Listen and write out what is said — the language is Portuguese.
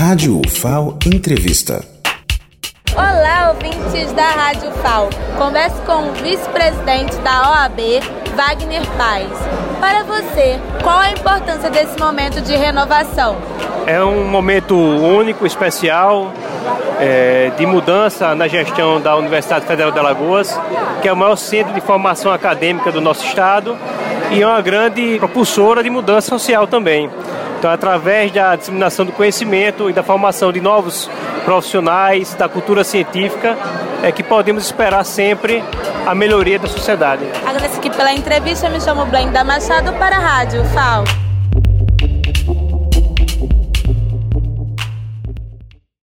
Rádio UFAO Entrevista. Olá, ouvintes da Rádio FAO. Converso com o vice-presidente da OAB, Wagner Paz. Para você, qual a importância desse momento de renovação? É um momento único, especial, é, de mudança na gestão da Universidade Federal de Alagoas, que é o maior centro de formação acadêmica do nosso estado e é uma grande propulsora de mudança social também. Então, através da disseminação do conhecimento e da formação de novos profissionais, da cultura científica, é que podemos esperar sempre a melhoria da sociedade. Agradeço aqui pela entrevista, me chamo Blenda Machado para a Rádio FAO.